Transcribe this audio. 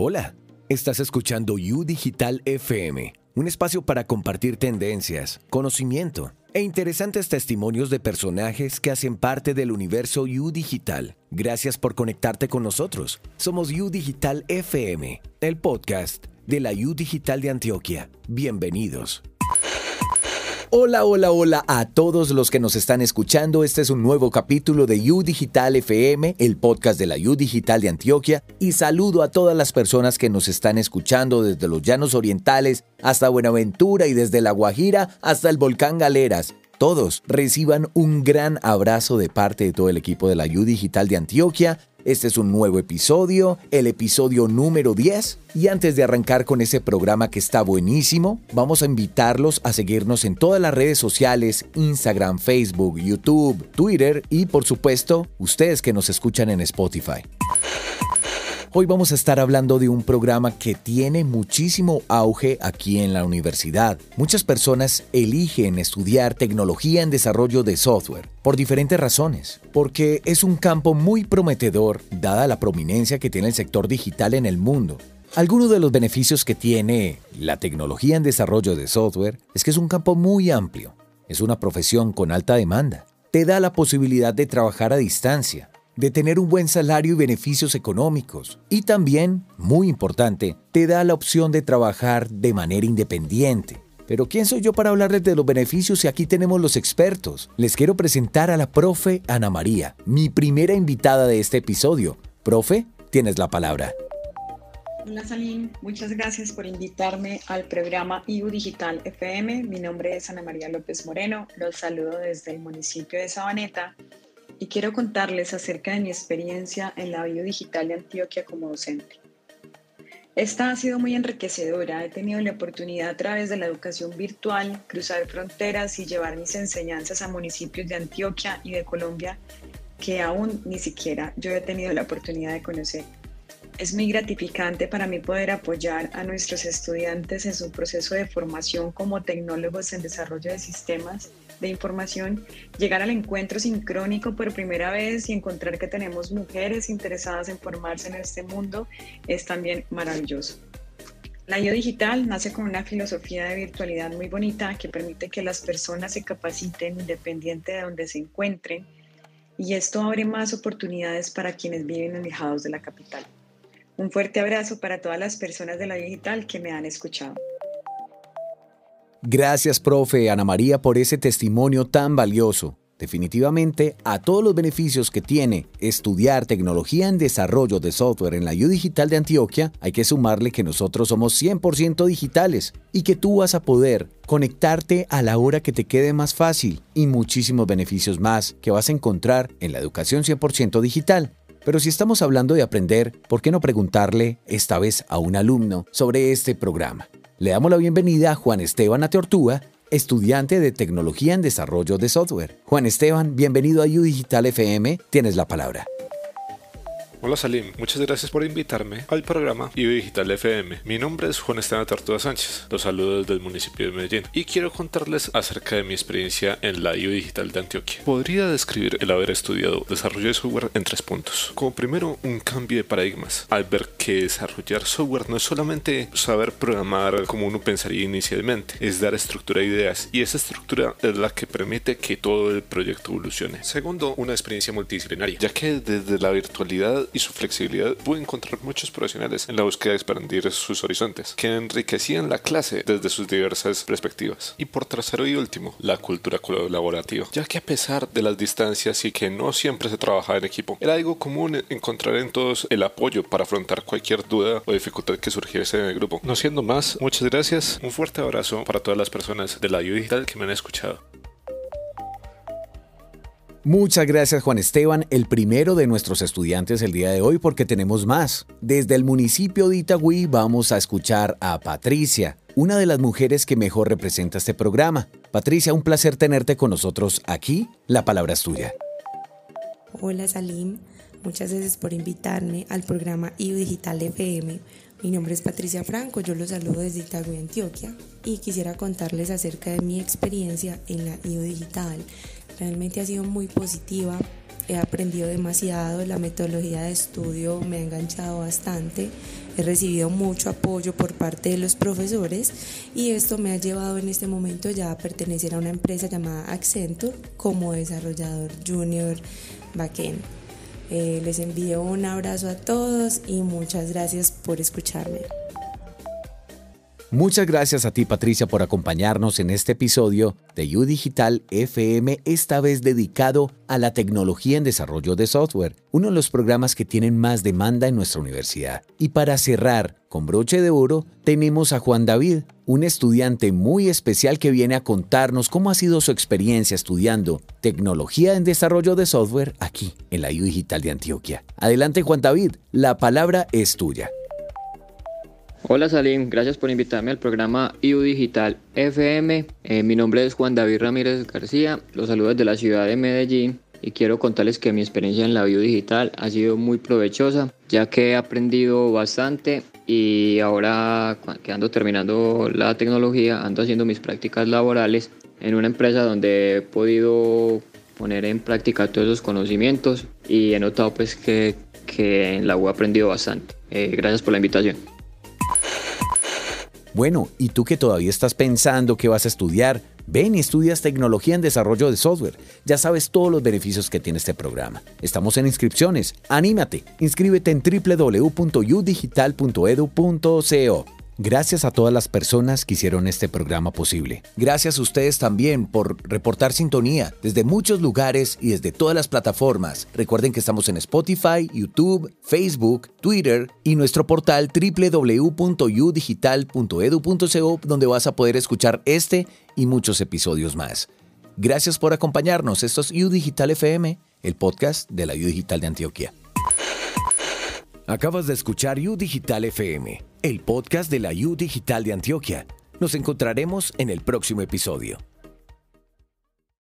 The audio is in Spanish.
Hola, estás escuchando U Digital FM, un espacio para compartir tendencias, conocimiento e interesantes testimonios de personajes que hacen parte del universo U Digital. Gracias por conectarte con nosotros. Somos U Digital FM, el podcast de la U Digital de Antioquia. Bienvenidos. Hola, hola, hola a todos los que nos están escuchando. Este es un nuevo capítulo de U Digital FM, el podcast de la U Digital de Antioquia. Y saludo a todas las personas que nos están escuchando desde los llanos orientales hasta Buenaventura y desde La Guajira hasta el volcán Galeras. Todos reciban un gran abrazo de parte de todo el equipo de la U Digital de Antioquia este es un nuevo episodio, el episodio número 10. Y antes de arrancar con ese programa que está buenísimo, vamos a invitarlos a seguirnos en todas las redes sociales, Instagram, Facebook, YouTube, Twitter y por supuesto, ustedes que nos escuchan en Spotify. Hoy vamos a estar hablando de un programa que tiene muchísimo auge aquí en la universidad. Muchas personas eligen estudiar tecnología en desarrollo de software por diferentes razones. Porque es un campo muy prometedor dada la prominencia que tiene el sector digital en el mundo. Algunos de los beneficios que tiene la tecnología en desarrollo de software es que es un campo muy amplio. Es una profesión con alta demanda. Te da la posibilidad de trabajar a distancia, de tener un buen salario y beneficios económicos. Y también, muy importante, te da la opción de trabajar de manera independiente. Pero ¿quién soy yo para hablarles de los beneficios si aquí tenemos los expertos? Les quiero presentar a la profe Ana María, mi primera invitada de este episodio. Profe, tienes la palabra. Hola Salim, muchas gracias por invitarme al programa IU Digital FM. Mi nombre es Ana María López Moreno, los saludo desde el municipio de Sabaneta y quiero contarles acerca de mi experiencia en la digital de Antioquia como docente. Esta ha sido muy enriquecedora. He tenido la oportunidad a través de la educación virtual cruzar fronteras y llevar mis enseñanzas a municipios de Antioquia y de Colombia que aún ni siquiera yo he tenido la oportunidad de conocer. Es muy gratificante para mí poder apoyar a nuestros estudiantes en su proceso de formación como tecnólogos en desarrollo de sistemas de información, llegar al encuentro sincrónico por primera vez y encontrar que tenemos mujeres interesadas en formarse en este mundo es también maravilloso. La IO Digital nace con una filosofía de virtualidad muy bonita que permite que las personas se capaciten independiente de donde se encuentren y esto abre más oportunidades para quienes viven alejados de la capital. Un fuerte abrazo para todas las personas de la digital que me han escuchado. Gracias, profe Ana María, por ese testimonio tan valioso. Definitivamente, a todos los beneficios que tiene estudiar tecnología en desarrollo de software en la U Digital de Antioquia, hay que sumarle que nosotros somos 100% digitales y que tú vas a poder conectarte a la hora que te quede más fácil y muchísimos beneficios más que vas a encontrar en la educación 100% digital. Pero si estamos hablando de aprender, ¿por qué no preguntarle esta vez a un alumno sobre este programa? Le damos la bienvenida a Juan Esteban Ateortúa, estudiante de Tecnología en Desarrollo de Software. Juan Esteban, bienvenido a U Digital FM. Tienes la palabra. Hola Salim, muchas gracias por invitarme al programa IU Digital FM. Mi nombre es Juan Esteban Tortuga Sánchez, los saludo desde el municipio de Medellín y quiero contarles acerca de mi experiencia en la IU Digital de Antioquia. Podría describir el haber estudiado desarrollo de software en tres puntos. Como primero, un cambio de paradigmas, al ver que desarrollar software no es solamente saber programar como uno pensaría inicialmente, es dar estructura a ideas y esa estructura es la que permite que todo el proyecto evolucione. Segundo, una experiencia multidisciplinaria, ya que desde la virtualidad y su flexibilidad pude encontrar muchos profesionales en la búsqueda de expandir sus horizontes, que enriquecían la clase desde sus diversas perspectivas. Y por tercero y último, la cultura colaborativa, ya que a pesar de las distancias y que no siempre se trabajaba en equipo, era algo común encontrar en todos el apoyo para afrontar cualquier duda o dificultad que surgiese en el grupo. No siendo más, muchas gracias, un fuerte abrazo para todas las personas de la ayuda digital que me han escuchado. Muchas gracias Juan Esteban, el primero de nuestros estudiantes el día de hoy porque tenemos más. Desde el municipio de Itagüí vamos a escuchar a Patricia, una de las mujeres que mejor representa este programa. Patricia, un placer tenerte con nosotros aquí. La palabra es tuya. Hola Salim, muchas gracias por invitarme al programa IU Digital FM. Mi nombre es Patricia Franco, yo los saludo desde Itagüí, Antioquia, y quisiera contarles acerca de mi experiencia en la IU Digital realmente ha sido muy positiva. he aprendido demasiado, la metodología de estudio me ha enganchado bastante, he recibido mucho apoyo por parte de los profesores y esto me ha llevado en este momento ya a pertenecer a una empresa llamada Accenture como desarrollador junior backend. Eh, les envío un abrazo a todos y muchas gracias por escucharme. Muchas gracias a ti Patricia por acompañarnos en este episodio de U Digital FM, esta vez dedicado a la tecnología en desarrollo de software, uno de los programas que tienen más demanda en nuestra universidad. Y para cerrar con broche de oro, tenemos a Juan David, un estudiante muy especial que viene a contarnos cómo ha sido su experiencia estudiando tecnología en desarrollo de software aquí en la U Digital de Antioquia. Adelante Juan David, la palabra es tuya. Hola Salim, gracias por invitarme al programa IU Digital FM. Eh, mi nombre es Juan David Ramírez García, los saludo desde la ciudad de Medellín y quiero contarles que mi experiencia en la IU Digital ha sido muy provechosa ya que he aprendido bastante y ahora que ando terminando la tecnología ando haciendo mis prácticas laborales en una empresa donde he podido poner en práctica todos esos conocimientos y he notado pues que, que en la U he aprendido bastante. Eh, gracias por la invitación. Bueno, ¿y tú que todavía estás pensando que vas a estudiar? Ven y estudias tecnología en desarrollo de software. Ya sabes todos los beneficios que tiene este programa. Estamos en inscripciones. Anímate. Inscríbete en www.udigital.edu.co. Gracias a todas las personas que hicieron este programa posible. Gracias a ustedes también por reportar sintonía desde muchos lugares y desde todas las plataformas. Recuerden que estamos en Spotify, YouTube, Facebook, Twitter y nuestro portal www.udigital.edu.co donde vas a poder escuchar este y muchos episodios más. Gracias por acompañarnos. Esto es UDigital FM, el podcast de la UDigital de Antioquia. Acabas de escuchar U Digital FM, el podcast de la U Digital de Antioquia. Nos encontraremos en el próximo episodio.